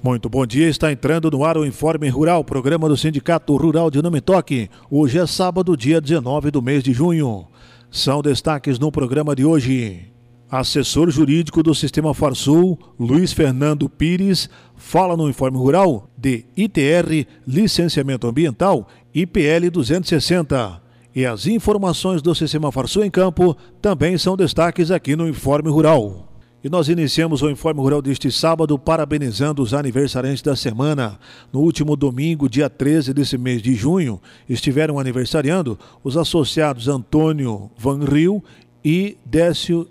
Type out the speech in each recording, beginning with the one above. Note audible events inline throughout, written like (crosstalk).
Muito bom dia, está entrando no ar o Informe Rural, programa do Sindicato Rural de Nome Toque. Hoje é sábado, dia 19 do mês de junho. São destaques no programa de hoje. Assessor jurídico do Sistema Farsul, Luiz Fernando Pires, fala no Informe Rural de ITR, Licenciamento Ambiental, IPL 260. E as informações do Sistema Farsul em campo também são destaques aqui no Informe Rural. E nós iniciamos o Informe Rural deste sábado parabenizando os aniversariantes da semana. No último domingo, dia 13 desse mês de junho, estiveram aniversariando os associados Antônio Van Rio e Décio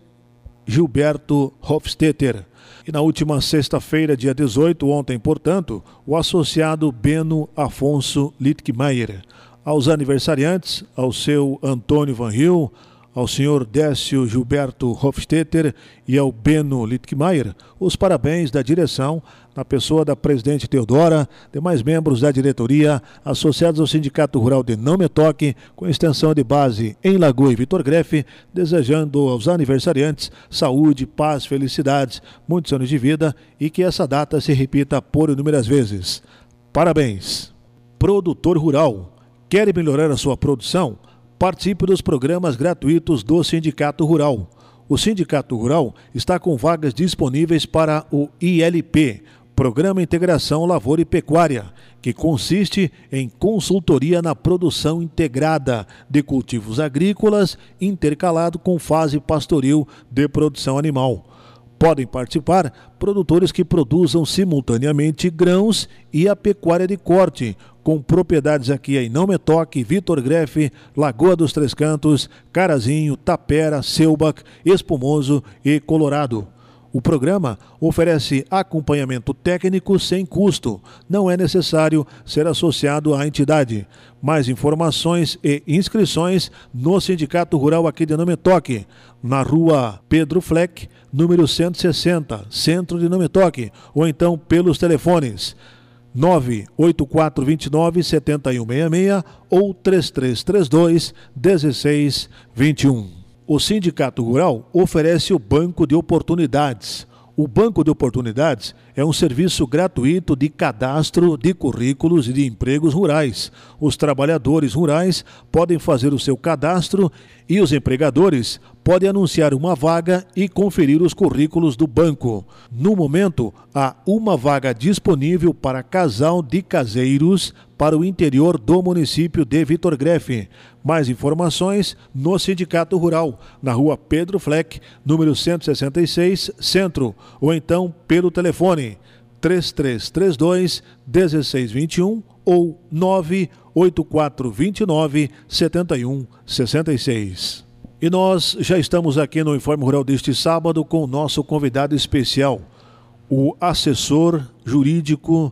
Gilberto Hofstetter. E na última sexta-feira, dia 18, ontem, portanto, o associado Beno Afonso Littkemeyer. Aos aniversariantes, ao seu Antônio Van Rio, ao senhor Décio Gilberto Hofstetter e ao Beno Littkemeyer os parabéns da direção, na pessoa da presidente Teodora, demais membros da diretoria, associados ao Sindicato Rural de Não Me Toque, com extensão de base em Lagoa e Vitor Grefe, desejando aos aniversariantes saúde, paz, felicidades, muitos anos de vida e que essa data se repita por inúmeras vezes. Parabéns! Produtor Rural. Quer melhorar a sua produção? Participe dos programas gratuitos do Sindicato Rural. O Sindicato Rural está com vagas disponíveis para o ILP, Programa Integração Lavoura e Pecuária, que consiste em consultoria na produção integrada de cultivos agrícolas, intercalado com fase pastoril de produção animal. Podem participar produtores que produzam simultaneamente grãos e a pecuária de corte, com propriedades aqui em Não Me Toque, Vitor Grefe, Lagoa dos Três Cantos, Carazinho, Tapera, Selbach, Espumoso e Colorado. O programa oferece acompanhamento técnico sem custo. Não é necessário ser associado à entidade. Mais informações e inscrições no Sindicato Rural aqui de Nome Toque, na rua Pedro Fleck, número 160, centro de Nome Toque, ou então pelos telefones 98429 7166 ou 3332 1621. O Sindicato Rural oferece o Banco de Oportunidades. O Banco de Oportunidades é um serviço gratuito de cadastro de currículos e de empregos rurais. Os trabalhadores rurais podem fazer o seu cadastro e os empregadores podem anunciar uma vaga e conferir os currículos do banco. No momento, há uma vaga disponível para casal de caseiros para o interior do município de Vitor Grefe. Mais informações no Sindicato Rural, na rua Pedro Fleck, número 166, Centro, ou então pelo telefone 3332 1621 ou 98429 7166. E nós já estamos aqui no Informe Rural deste sábado com o nosso convidado especial, o assessor jurídico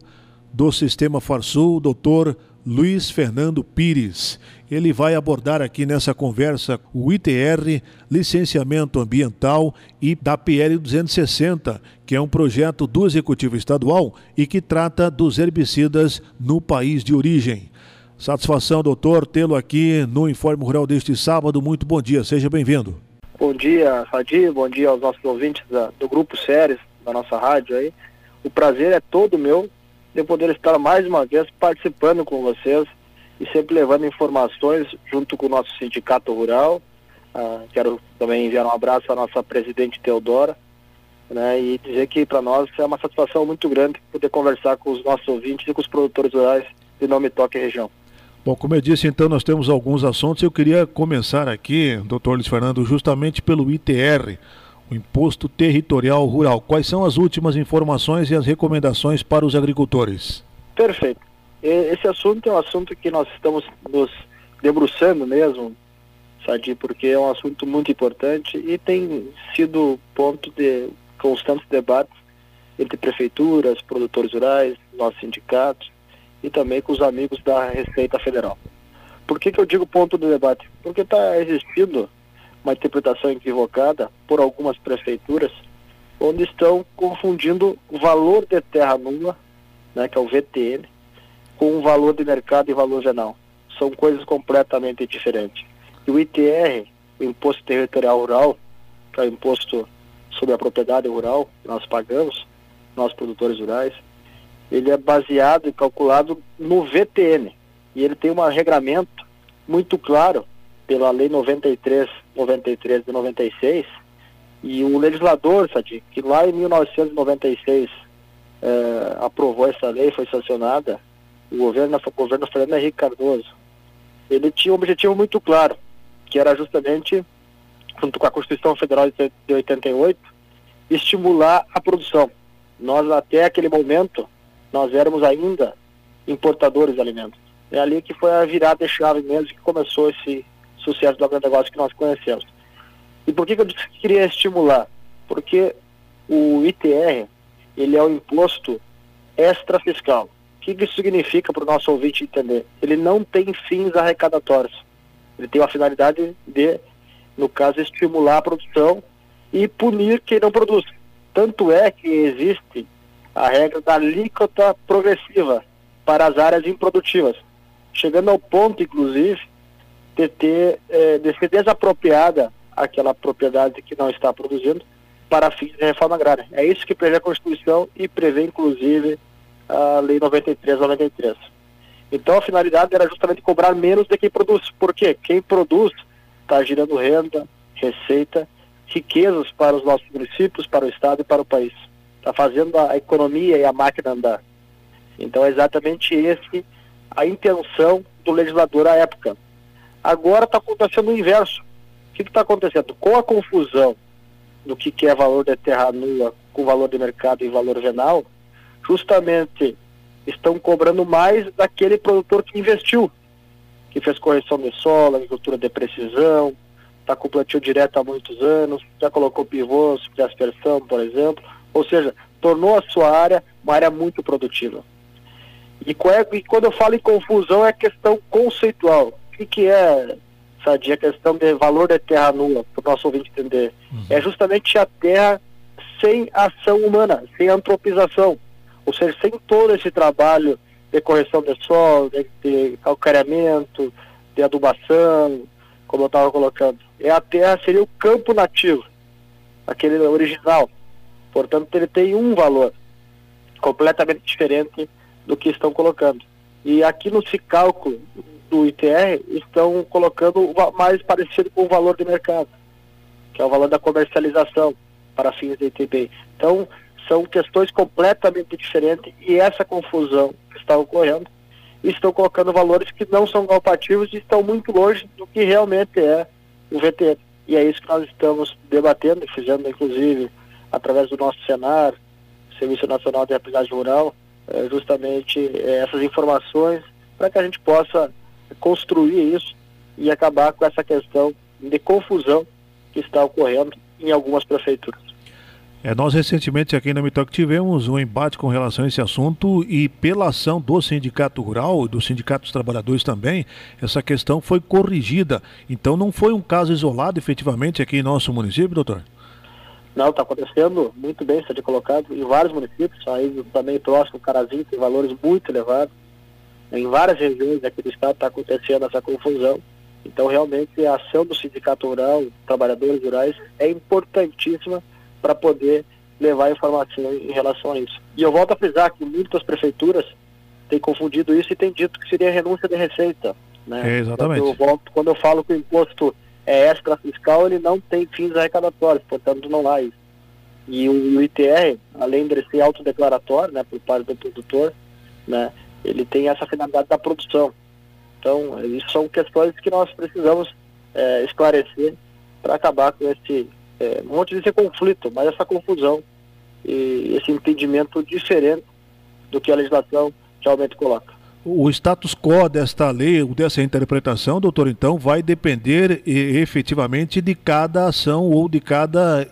do Sistema Farsul, doutor Luiz Fernando Pires. Ele vai abordar aqui nessa conversa o ITR, licenciamento ambiental e da PL 260, que é um projeto do Executivo Estadual e que trata dos herbicidas no país de origem. Satisfação, doutor, tê-lo aqui no Informe Rural deste sábado. Muito bom dia, seja bem-vindo. Bom dia, Sadir, bom dia aos nossos ouvintes da, do Grupo Séries, da nossa rádio aí. O prazer é todo meu de poder estar mais uma vez participando com vocês e sempre levando informações junto com o nosso sindicato rural. Uh, quero também enviar um abraço à nossa presidente Teodora né, e dizer que para nós é uma satisfação muito grande poder conversar com os nossos ouvintes e com os produtores rurais de Nome Toque Região. Bom, como eu disse, então nós temos alguns assuntos. Eu queria começar aqui, doutor Luiz Fernando, justamente pelo ITR, o Imposto Territorial Rural. Quais são as últimas informações e as recomendações para os agricultores? Perfeito. Esse assunto é um assunto que nós estamos nos debruçando mesmo, Sadi, porque é um assunto muito importante e tem sido ponto de constantes debates entre prefeituras, produtores rurais, nossos sindicatos e também com os amigos da Receita Federal. Por que, que eu digo ponto de debate? Porque está existindo uma interpretação equivocada por algumas prefeituras, onde estão confundindo o valor de terra nula, né, que é o VTN, com o valor de mercado e valor venal. São coisas completamente diferentes. E o ITR, o Imposto Territorial Rural, que é o imposto sobre a propriedade rural que nós pagamos, nós produtores rurais, ele é baseado e calculado no VTN. E ele tem um regramento muito claro pela Lei 93, 93 de 96, e o legislador, Sadi, que lá em 1996 eh, aprovou essa lei, foi sancionada, o governo, o governo Fernando Henrique Cardoso, ele tinha um objetivo muito claro, que era justamente, junto com a Constituição Federal de 88, estimular a produção. Nós, até aquele momento, nós éramos ainda importadores de alimentos. É ali que foi a virada de chave mesmo que começou esse sucesso do agronegócio que nós conhecemos. E por que, que eu disse que queria estimular? Porque o ITR, ele é o imposto extra fiscal. O que, que isso significa para o nosso ouvinte entender? Ele não tem fins arrecadatórios. Ele tem a finalidade de, no caso, estimular a produção e punir quem não produz. Tanto é que existe a regra da alíquota progressiva para as áreas improdutivas, chegando ao ponto, inclusive, de, ter, é, de ser desapropriada aquela propriedade que não está produzindo para fins de reforma agrária. É isso que prevê a Constituição e prevê, inclusive, a Lei 93-93. Então, a finalidade era justamente cobrar menos de quem produz. Por quê? Quem produz está gerando renda, receita, riquezas para os nossos municípios, para o Estado e para o país. Está fazendo a economia e a máquina andar. Então, é exatamente esse a intenção do legislador à época. Agora está acontecendo o inverso. O que está acontecendo? Com a confusão do que, que é valor de terra nua com valor de mercado e valor venal, justamente estão cobrando mais daquele produtor que investiu, que fez correção de solo, agricultura de precisão, está com plantio direto há muitos anos, já colocou pivôs de aspersão, por exemplo, ou seja, tornou a sua área uma área muito produtiva. E, é, e quando eu falo em confusão é questão conceitual. O que, que é Sadia, a questão de valor da terra nua, para o nosso ouvinte entender. Uhum. É justamente a terra sem ação humana, sem antropização. Ou seja, sem todo esse trabalho de correção de solo, de, de calcareamento, de adubação, como eu estava colocando. É a terra seria o campo nativo, aquele original. Portanto, ele tem um valor completamente diferente do que estão colocando. E aqui no cálculo do ITR estão colocando mais parecido com o valor de mercado, que é o valor da comercialização para fins de ITB. Então, são questões completamente diferentes e essa confusão que está ocorrendo estão colocando valores que não são compatíveis e estão muito longe do que realmente é o VT. E é isso que nós estamos debatendo fizendo, inclusive, através do nosso Senar, Serviço Nacional de Aprendizagem Rural, é, justamente é, essas informações para que a gente possa construir isso e acabar com essa questão de confusão que está ocorrendo em algumas prefeituras. É, nós recentemente aqui na Mitoc tivemos um embate com relação a esse assunto e pela ação do Sindicato Rural e do Sindicato dos Trabalhadores também, essa questão foi corrigida. Então não foi um caso isolado efetivamente aqui em nosso município, doutor? Não, está acontecendo muito bem, está de colocado em vários municípios, aí também próximo, Carazinho, tem valores muito elevados. Em várias regiões aqui do estado está acontecendo essa confusão. Então, realmente, a ação do sindicato rural, trabalhadores rurais, é importantíssima para poder levar informação em relação a isso. E eu volto a frisar que muitas prefeituras têm confundido isso e têm dito que seria renúncia de receita. Né? É, exatamente. Quando eu, volto, quando eu falo que o imposto é extra fiscal, ele não tem fins arrecadatórios, portanto não há isso. E o, o ITR, além de ser autodeclaratório, né, por parte do produtor, né, ele tem essa finalidade da produção. Então, isso são questões que nós precisamos é, esclarecer para acabar com esse, é, não vou dizer conflito, mas essa confusão e esse entendimento diferente do que a legislação realmente coloca. O status quo desta lei, dessa interpretação, doutor, então, vai depender efetivamente de cada ação ou de cada,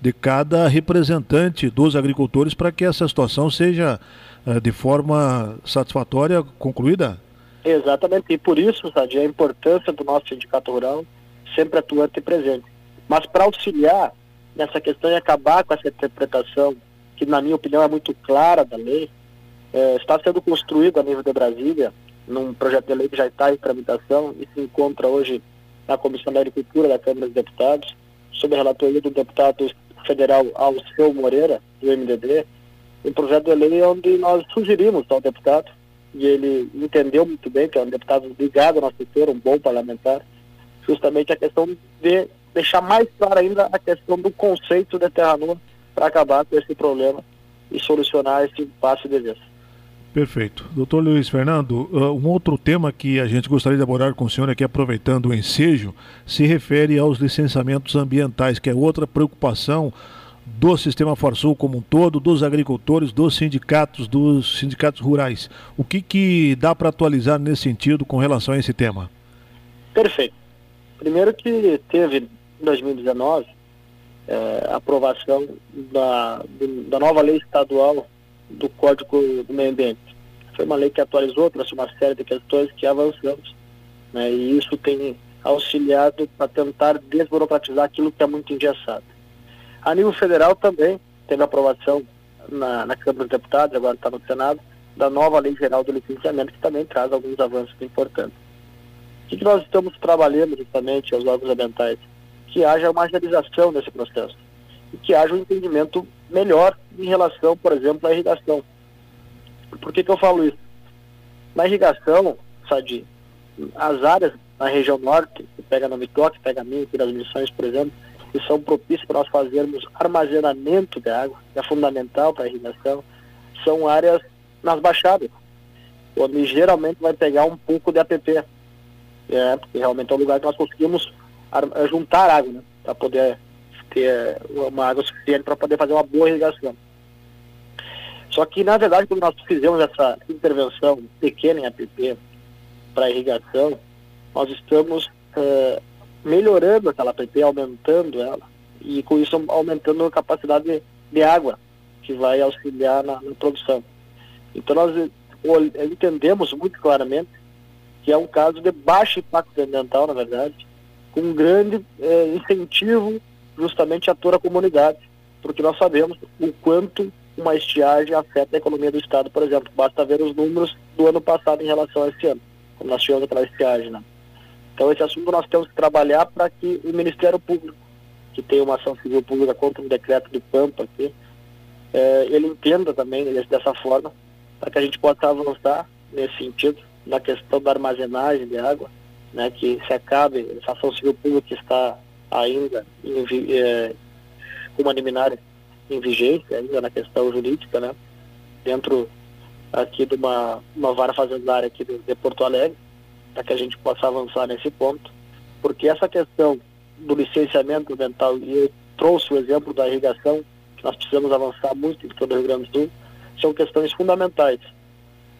de cada representante dos agricultores para que essa situação seja eh, de forma satisfatória concluída? Exatamente, e por isso, Sadia, a importância do nosso sindicato rural sempre atuante e presente. Mas para auxiliar nessa questão e acabar com essa interpretação, que na minha opinião é muito clara da lei, é, está sendo construído a nível de Brasília, num projeto de lei que já está em tramitação e se encontra hoje na Comissão da Agricultura da Câmara dos Deputados, sob a relatoria do deputado federal Alceu Moreira, do MDB, um projeto de lei onde nós sugerimos ao deputado, e ele entendeu muito bem, que é um deputado ligado ao nosso setor, um bom parlamentar, justamente a questão de deixar mais clara ainda a questão do conceito de terra nua para acabar com esse problema e solucionar esse impasse de vez. Perfeito. Doutor Luiz Fernando, uh, um outro tema que a gente gostaria de abordar com o senhor aqui, aproveitando o ensejo, se refere aos licenciamentos ambientais, que é outra preocupação do sistema Forsul como um todo, dos agricultores, dos sindicatos, dos sindicatos rurais. O que, que dá para atualizar nesse sentido com relação a esse tema? Perfeito. Primeiro que teve em 2019 é, aprovação da, da nova lei estadual do Código do Meio Ambiente. Foi uma lei que atualizou, trouxe uma série de questões que avançamos, né, e isso tem auxiliado para tentar desburocratizar aquilo que é muito engessado. A nível federal também teve aprovação na, na Câmara dos Deputados, agora está no Senado, da nova Lei Geral do Licenciamento, que também traz alguns avanços importantes. O que, que nós estamos trabalhando justamente aos órgãos ambientais? Que haja uma agilização nesse processo e que haja um entendimento melhor em relação, por exemplo, à irrigação. Por que, que eu falo isso? Na irrigação, Sadi, as áreas na região norte, que pega no Mitoque, pega aqui das missões, por exemplo, que são propícias para nós fazermos armazenamento de água, que é fundamental para a irrigação, são áreas nas baixadas, onde geralmente vai pegar um pouco de APP. É, porque realmente é o lugar que nós conseguimos juntar água, né, para poder ter uma água suficiente para poder fazer uma boa irrigação. Só que, na verdade, quando nós fizemos essa intervenção pequena em APP para irrigação, nós estamos uh, melhorando aquela APP, aumentando ela, e com isso aumentando a capacidade de, de água que vai auxiliar na, na produção. Então, nós entendemos muito claramente que é um caso de baixo impacto ambiental, na verdade, com um grande eh, incentivo justamente a toda a comunidade, porque nós sabemos o quanto uma estiagem afeta a economia do Estado, por exemplo. Basta ver os números do ano passado em relação a esse ano, quando nós tivemos aquela estiagem. Né? Então, esse assunto nós temos que trabalhar para que o Ministério Público, que tem uma ação civil pública contra um decreto do Pampa aqui, eh, ele entenda também dessa forma, para que a gente possa avançar nesse sentido, na questão da armazenagem de água, né, que se acabe essa ação civil pública está ainda em, é, com uma liminar em vigência, ainda na questão jurídica, né? Dentro aqui de uma, uma vara fazendária aqui de, de Porto Alegre, para que a gente possa avançar nesse ponto, porque essa questão do licenciamento ambiental, e eu trouxe o exemplo da irrigação, que nós precisamos avançar muito em todo o Rio Grande do Sul, são questões fundamentais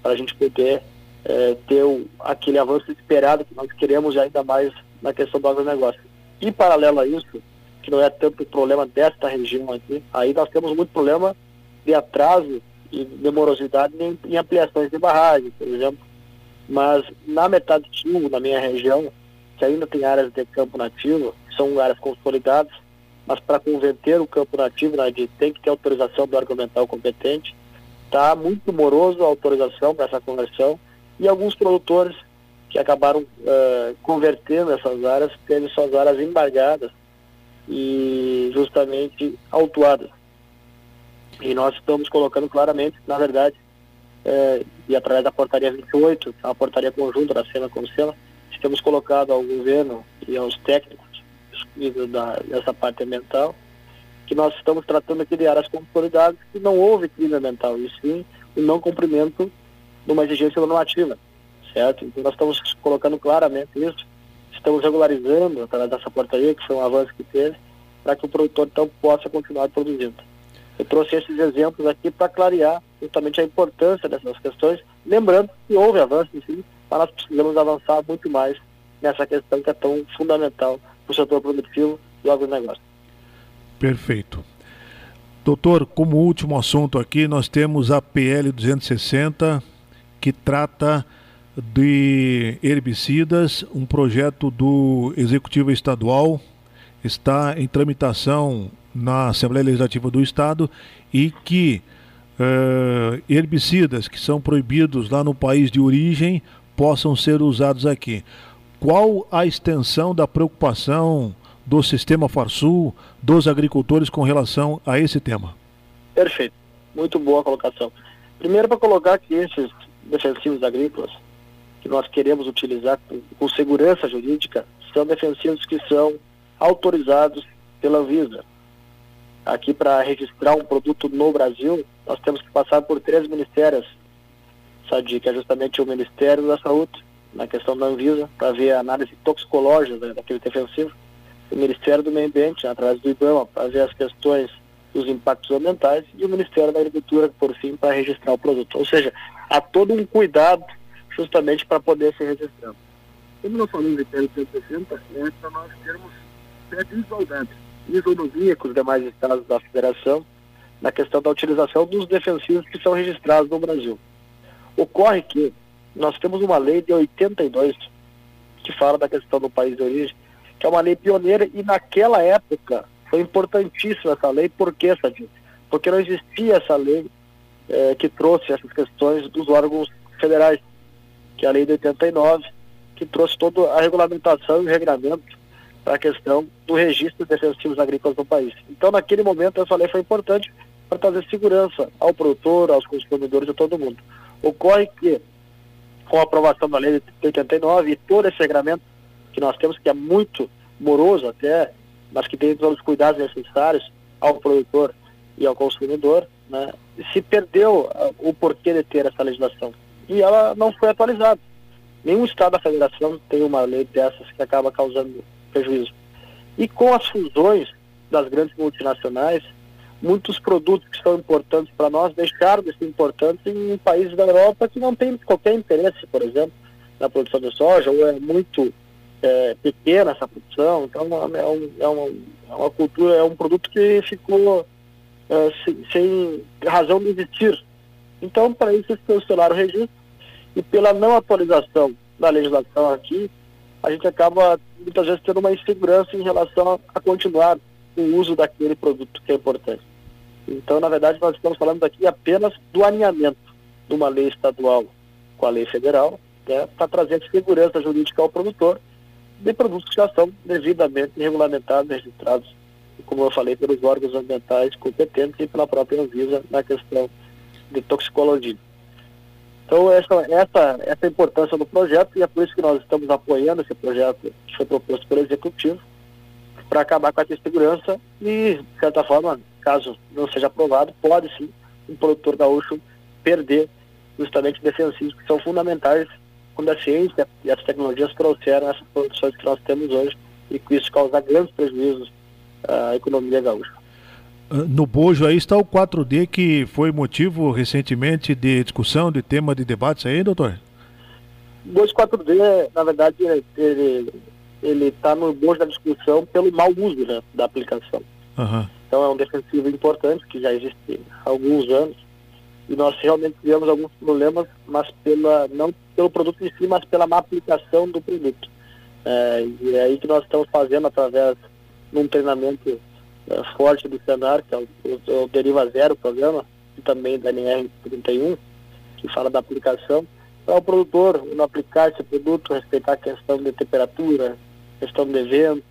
para a gente poder é, ter o, aquele avanço esperado que nós queremos ainda mais na questão do agronegócio. E paralelo a isso, que não é tanto o problema desta região aqui, aí nós temos muito problema de atraso e de morosidade em, em ampliações de barragens, por exemplo. Mas na metade sul, na minha região, que ainda tem áreas de campo nativo, são áreas consolidadas, mas para converter o campo nativo, né, tem que ter autorização do argumental competente, está muito moroso a autorização para essa conversão, e alguns produtores que acabaram uh, convertendo essas áreas, tendo suas áreas embargadas e justamente autuadas. E nós estamos colocando claramente, na verdade, uh, e através da portaria 28, a portaria conjunta da SEMA com SEMA, temos colocado ao governo e aos técnicos da, dessa parte ambiental que nós estamos tratando aqui de áreas consolidadas que não houve crime ambiental, e sim o não cumprimento de uma exigência normativa certo? Então nós estamos colocando claramente isso, estamos regularizando através dessa portaria, que foi um avanço que teve, para que o produtor então possa continuar produzindo. Eu trouxe esses exemplos aqui para clarear justamente a importância dessas questões, lembrando que houve avanço sim, mas nós precisamos avançar muito mais nessa questão que é tão fundamental para o setor produtivo do agronegócio. Perfeito. Doutor, como último assunto aqui, nós temos a PL 260, que trata de herbicidas, um projeto do Executivo Estadual está em tramitação na Assembleia Legislativa do Estado e que uh, herbicidas que são proibidos lá no país de origem possam ser usados aqui. Qual a extensão da preocupação do sistema Farsul, dos agricultores com relação a esse tema? Perfeito. Muito boa colocação. Primeiro, para colocar que esses defensivos agrícolas que nós queremos utilizar com, segurança jurídica são defensivos que são autorizados pela Anvisa. Aqui, para registrar um produto no Brasil, nós temos que passar por três ministérios, sabe, que é justamente o Ministério da Saúde, na questão da Anvisa, para ver a análise toxicológica daquele defensivo, o Ministério do Meio Ambiente, através do IBAMA, para ver as questões dos impactos ambientais, e o Ministério da Agricultura, por fim, para registrar o produto. Ou seja, há todo um cuidado justamente para poder ser registrado. Como nós falamos de PL 160, é para nós termos pé de igualdade, isonomia com os demais estados da federação, na questão da utilização dos defensivos que são registrados no Brasil. Ocorre que nós temos uma lei de 82 que fala da questão do país de origem, que é uma lei pioneira e naquela época foi importantíssima essa lei, por quê, Sadio? Porque não existia essa lei eh, que trouxe essas questões dos órgãos federais que é a lei de 89, que trouxe toda a regulamentação e o regramento para a questão do registro de defensivos agrícolas no país. Então, naquele momento, essa lei foi importante para trazer segurança ao produtor, aos consumidores e a todo mundo. Ocorre que, com a aprovação da lei de 89 e todo esse regramento que nós temos, que é muito moroso até, mas que tem todos os cuidados necessários ao produtor e ao consumidor, né, se perdeu uh, o porquê de ter essa legislação e ela não foi atualizada. Nenhum estado da federação tem uma lei dessas que acaba causando prejuízo. E com as fusões das grandes multinacionais, muitos produtos que são importantes para nós deixaram de ser importantes em países da Europa que não têm qualquer interesse, por exemplo, na produção de soja, ou é muito é, pequena essa produção. Então é, um, é, uma, é uma cultura, é um produto que ficou é, sem, sem razão de existir então, para isso, se cancelar o registro e pela não atualização da legislação aqui, a gente acaba muitas vezes tendo uma insegurança em relação a continuar o uso daquele produto que é importante. Então, na verdade, nós estamos falando aqui apenas do alinhamento de uma lei estadual com a lei federal, né, para trazer segurança jurídica ao produtor de produtos que já são devidamente regulamentados, registrados, como eu falei, pelos órgãos ambientais competentes e pela própria Anvisa na questão de toxicologia. Então, essa, essa, essa é importância do projeto e é por isso que nós estamos apoiando esse projeto que foi proposto pelo Executivo para acabar com essa insegurança e, de certa forma, caso não seja aprovado, pode sim um produtor gaúcho perder justamente defensivos que são fundamentais quando a ciência e as tecnologias trouxeram essas produções que nós temos hoje e com isso causar grandes prejuízos à economia gaúcha. Ah, no bojo aí está o 4D que foi motivo recentemente de discussão, de tema de debates aí, doutor? O bojo 4D, na verdade, ele está no bojo da discussão pelo mau uso né, da aplicação. Uhum. Então é um defensivo importante que já existe há alguns anos e nós realmente tivemos alguns problemas, mas pela não pelo produto em si, mas pela má aplicação do produto. É, e é aí que nós estamos fazendo através de um treinamento forte do Senar, que é o, o, o Deriva Zero programa, e também da NR31, que fala da aplicação, para o produtor não aplicar esse produto, respeitar a questão de temperatura, questão de vento,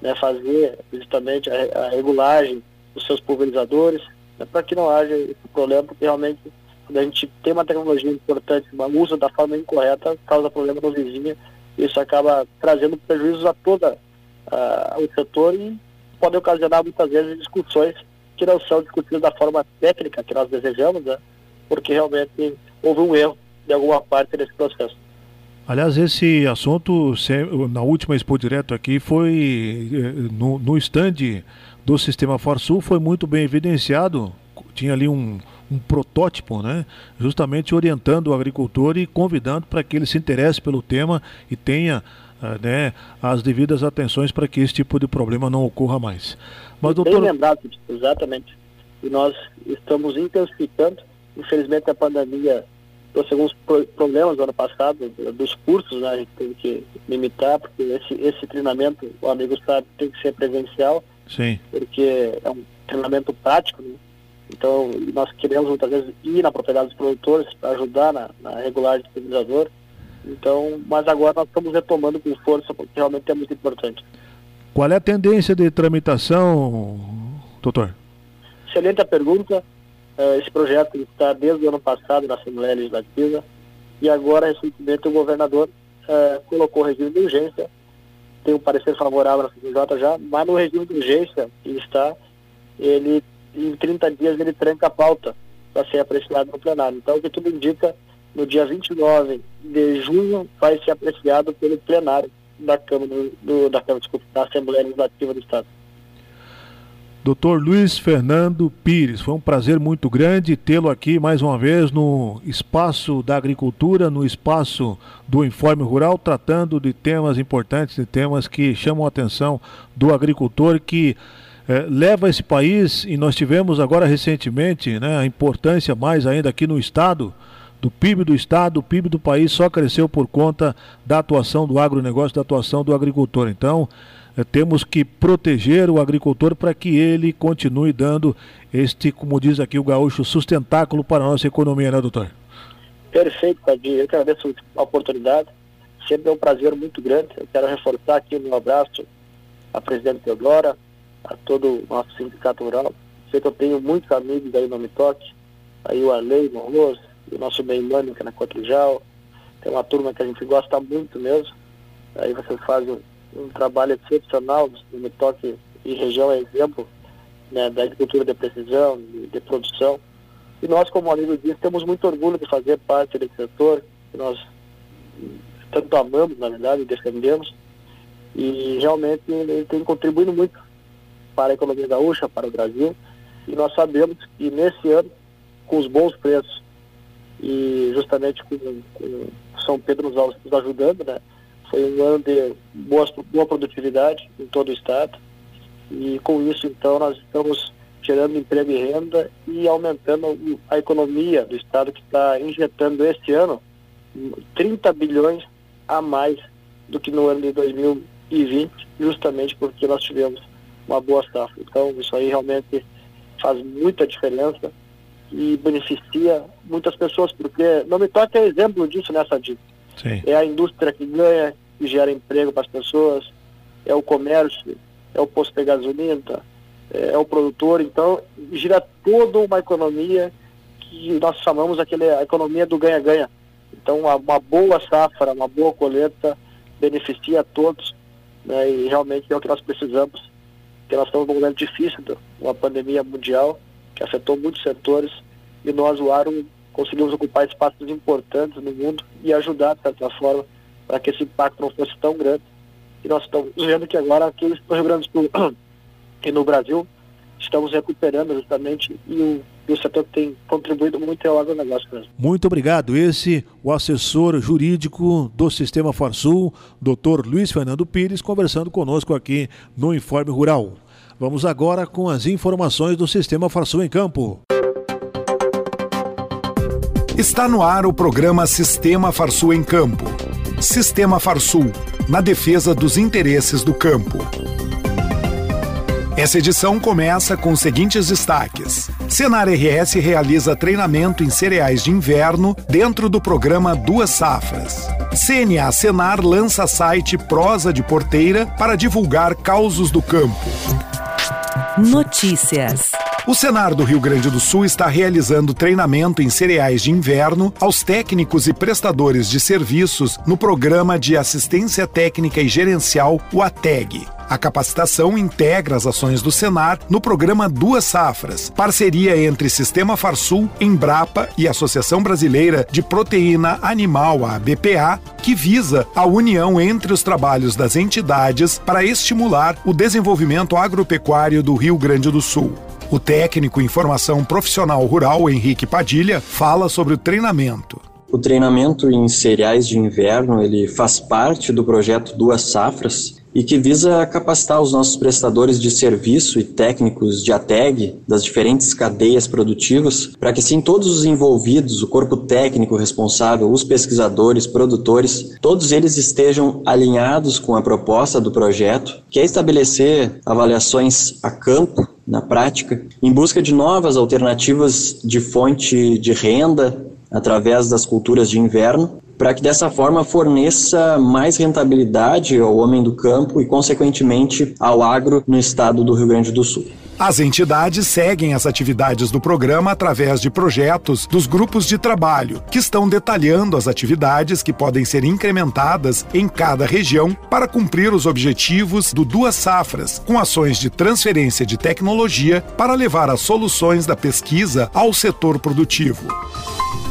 né, fazer justamente a, a regulagem dos seus pulverizadores, né, para que não haja esse problema, porque realmente quando a gente tem uma tecnologia importante, mas usa da forma incorreta, causa problema no vizinho, isso acaba trazendo prejuízos a todo o setor e podem ocasionar muitas vezes discussões que não são discutidas da forma técnica que nós desejamos, né? porque realmente houve um erro de alguma parte desse processo. Aliás, esse assunto, na última Expo Direto aqui, foi eh, no, no stand do Sistema Forsul, foi muito bem evidenciado. Tinha ali um, um protótipo, né? justamente orientando o agricultor e convidando para que ele se interesse pelo tema e tenha né, as devidas atenções para que esse tipo de problema não ocorra mais. Mas, doutor... Bem lembrado, exatamente. E nós estamos intensificando. Infelizmente, a pandemia trouxe alguns problemas no ano passado, dos cursos, né, a gente teve que limitar, porque esse, esse treinamento, o amigo sabe, tem que ser presencial. Sim. Porque é um treinamento prático, né? Então, nós queremos muitas vezes ir na propriedade dos produtores para ajudar na, na regulagem do pulverizador então, mas agora nós estamos retomando com força, porque realmente é muito importante. Qual é a tendência de tramitação, doutor? Excelente a pergunta. Uh, esse projeto está desde o ano passado na Assembleia Legislativa e agora, recentemente, o governador uh, colocou o regime de urgência. Tem um parecer favorável na CNJ já, mas no regime de urgência que está, ele, em 30 dias, ele tranca a pauta para ser apreciado no plenário. Então, o que tudo indica, no dia 29 de junho, vai ser apreciado pelo plenário da Câmara, do, da, Câmara desculpa, da Assembleia Legislativa do Estado. Doutor Luiz Fernando Pires, foi um prazer muito grande tê-lo aqui mais uma vez no espaço da agricultura, no espaço do Informe Rural, tratando de temas importantes, de temas que chamam a atenção do agricultor que eh, leva esse país, e nós tivemos agora recentemente né, a importância mais ainda aqui no Estado, do PIB do Estado, o PIB do país só cresceu por conta da atuação do agronegócio, da atuação do agricultor. Então, é, temos que proteger o agricultor para que ele continue dando este, como diz aqui o gaúcho, sustentáculo para a nossa economia, né, doutor? Perfeito, Padir. Eu agradeço a oportunidade. Sempre é um prazer muito grande. Eu quero reforçar aqui o meu abraço à presidente Teodora, a todo o nosso sindicato rural. Sei que eu tenho muitos amigos aí no Mitoque, aí o Arley, no Arroz, o nosso Meimano, que é na Cotrijal. Tem uma turma que a gente gosta muito mesmo. Aí vocês fazem um trabalho excepcional no toque e região é exemplo né, da agricultura de precisão, de, de, produção. E nós, como amigo disso, temos muito orgulho de fazer parte desse setor, que nós tanto amamos, na verdade, defendemos. E realmente ele tem contribuído muito para a economia gaúcha, para o Brasil. E nós sabemos que nesse ano, com os bons preços e justamente com, com São Pedro nos, nos ajudando, né, foi um ano de boa, boa produtividade em todo o estado. E com isso, então, nós estamos gerando emprego e renda e aumentando a economia do estado que está injetando este ano 30 bilhões a mais do que no ano de 2020, justamente porque nós tivemos uma boa safra. Então, isso aí realmente faz muita diferença e beneficia muitas pessoas, porque não me toque é exemplo disso nessa dica. É a indústria que ganha, que gera emprego para as pessoas, é o comércio, é o posto de gasolina, é, é o produtor, então gira toda uma economia que nós chamamos aquele, a economia do ganha-ganha. Então uma, uma, boa safra, uma boa colheita beneficia a todos né, e realmente é o que nós precisamos, porque nós estamos num momento difícil, uma pandemia mundial que afetou muitos setores e nós, o Aro, conseguimos ocupar espaços importantes no mundo e ajudar, de certa forma, para que esse impacto não fosse tão grande. E nós estamos vendo que agora aqui no Rio Grande do Sul (clears throat) e no Brasil estamos recuperando justamente e o, e o setor tem contribuído muito é o agronegócio mesmo. Muito obrigado. Esse o assessor jurídico do Sistema Farsul, doutor Luiz Fernando Pires, conversando conosco aqui no Informe Rural. Vamos agora com as informações do Sistema Farsul em Campo. Está no ar o programa Sistema Farsul em Campo Sistema Farsul na defesa dos interesses do campo. Essa edição começa com os seguintes destaques. Senar RS realiza treinamento em cereais de inverno dentro do programa Duas Safras. CNA Senar lança site Prosa de Porteira para divulgar causos do campo. Notícias. O Senar do Rio Grande do Sul está realizando treinamento em cereais de inverno aos técnicos e prestadores de serviços no programa de assistência técnica e gerencial, o ATEG. A capacitação integra as ações do Senar no programa Duas Safras, parceria entre Sistema Farsul, Embrapa e Associação Brasileira de Proteína Animal, a BPA, que visa a união entre os trabalhos das entidades para estimular o desenvolvimento agropecuário do Rio Grande do Sul. O técnico em formação profissional rural, Henrique Padilha, fala sobre o treinamento. O treinamento em cereais de inverno ele faz parte do projeto Duas Safras e que visa capacitar os nossos prestadores de serviço e técnicos de ATEG das diferentes cadeias produtivas, para que assim todos os envolvidos, o corpo técnico responsável, os pesquisadores, produtores, todos eles estejam alinhados com a proposta do projeto, que é estabelecer avaliações a campo na prática, em busca de novas alternativas de fonte de renda através das culturas de inverno, para que dessa forma forneça mais rentabilidade ao homem do campo e, consequentemente, ao agro no estado do Rio Grande do Sul. As entidades seguem as atividades do programa através de projetos dos grupos de trabalho, que estão detalhando as atividades que podem ser incrementadas em cada região para cumprir os objetivos do Duas Safras, com ações de transferência de tecnologia para levar as soluções da pesquisa ao setor produtivo.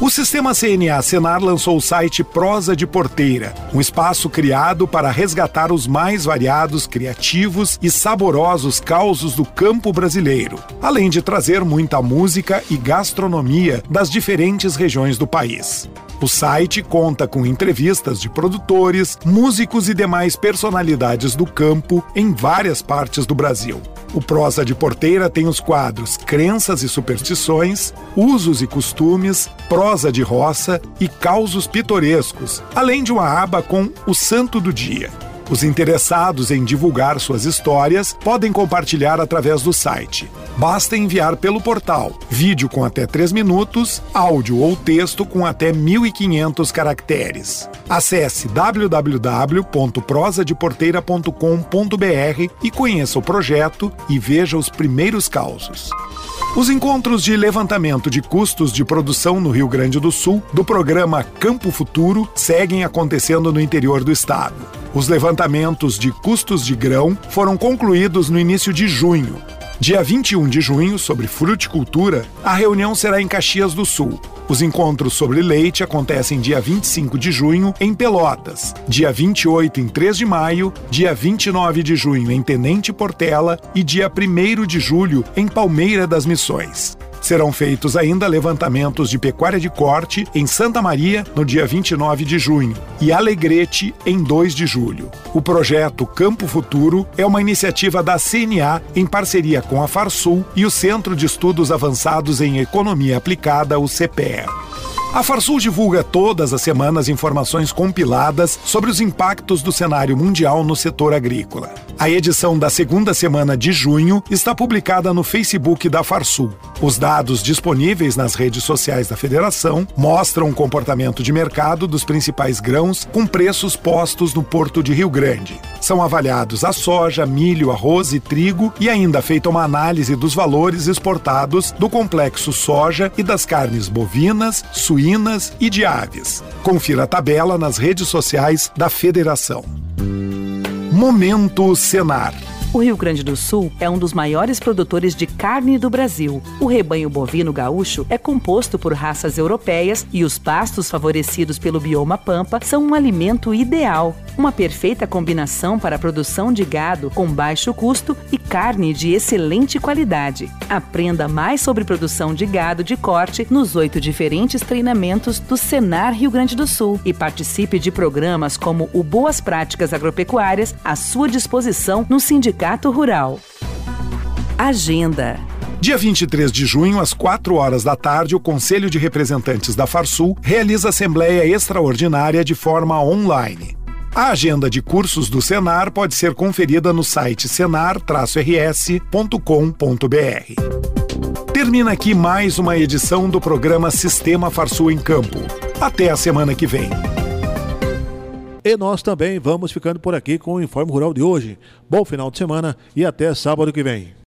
O sistema CNA Senar lançou o site Prosa de Porteira, um espaço criado para resgatar os mais variados, criativos e saborosos causos do campo brasileiro, além de trazer muita música e gastronomia das diferentes regiões do país. O site conta com entrevistas de produtores, músicos e demais personalidades do campo em várias partes do Brasil. O Prosa de Porteira tem os quadros Crenças e Superstições, Usos e Costumes, Prosa de Roça e Causos Pitorescos, além de uma aba com O Santo do Dia. Os interessados em divulgar suas histórias podem compartilhar através do site. Basta enviar pelo portal vídeo com até 3 minutos, áudio ou texto com até 1.500 caracteres. Acesse www.prosadeporteira.com.br e conheça o projeto e veja os primeiros causos. Os encontros de levantamento de custos de produção no Rio Grande do Sul do programa Campo Futuro seguem acontecendo no interior do estado. Os levantamentos de custos de grão foram concluídos no início de junho. Dia 21 de junho, sobre fruticultura, a reunião será em Caxias do Sul. Os encontros sobre leite acontecem dia 25 de junho em Pelotas, dia 28 em 3 de maio, dia 29 de junho em Tenente Portela e dia 1 de julho em Palmeira das Missões. Serão feitos ainda levantamentos de pecuária de corte em Santa Maria no dia 29 de junho e Alegrete em 2 de julho. O projeto Campo Futuro é uma iniciativa da CNA em parceria com a Farsul e o Centro de Estudos Avançados em Economia Aplicada, o CPE. A Farsul divulga todas as semanas informações compiladas sobre os impactos do cenário mundial no setor agrícola. A edição da segunda semana de junho está publicada no Facebook da Farsul. Os dados disponíveis nas redes sociais da federação mostram o comportamento de mercado dos principais grãos com preços postos no Porto de Rio Grande. São avaliados a soja, milho, arroz e trigo e ainda feita uma análise dos valores exportados do complexo soja e das carnes bovinas, suínas e de aves. Confira a tabela nas redes sociais da federação. Momento Senar. O Rio Grande do Sul é um dos maiores produtores de carne do Brasil. O rebanho bovino gaúcho é composto por raças europeias e os pastos favorecidos pelo bioma pampa são um alimento ideal. Uma perfeita combinação para a produção de gado com baixo custo e carne de excelente qualidade. Aprenda mais sobre produção de gado de corte nos oito diferentes treinamentos do Senar Rio Grande do Sul e participe de programas como o Boas Práticas Agropecuárias à sua disposição no Sindicato Rural. Agenda. Dia 23 de junho, às 4 horas da tarde, o Conselho de Representantes da Farsul realiza assembleia extraordinária de forma online. A agenda de cursos do Senar pode ser conferida no site senar-rs.com.br. Termina aqui mais uma edição do programa Sistema Farsul em Campo. Até a semana que vem. E nós também vamos ficando por aqui com o Informe Rural de hoje. Bom final de semana e até sábado que vem.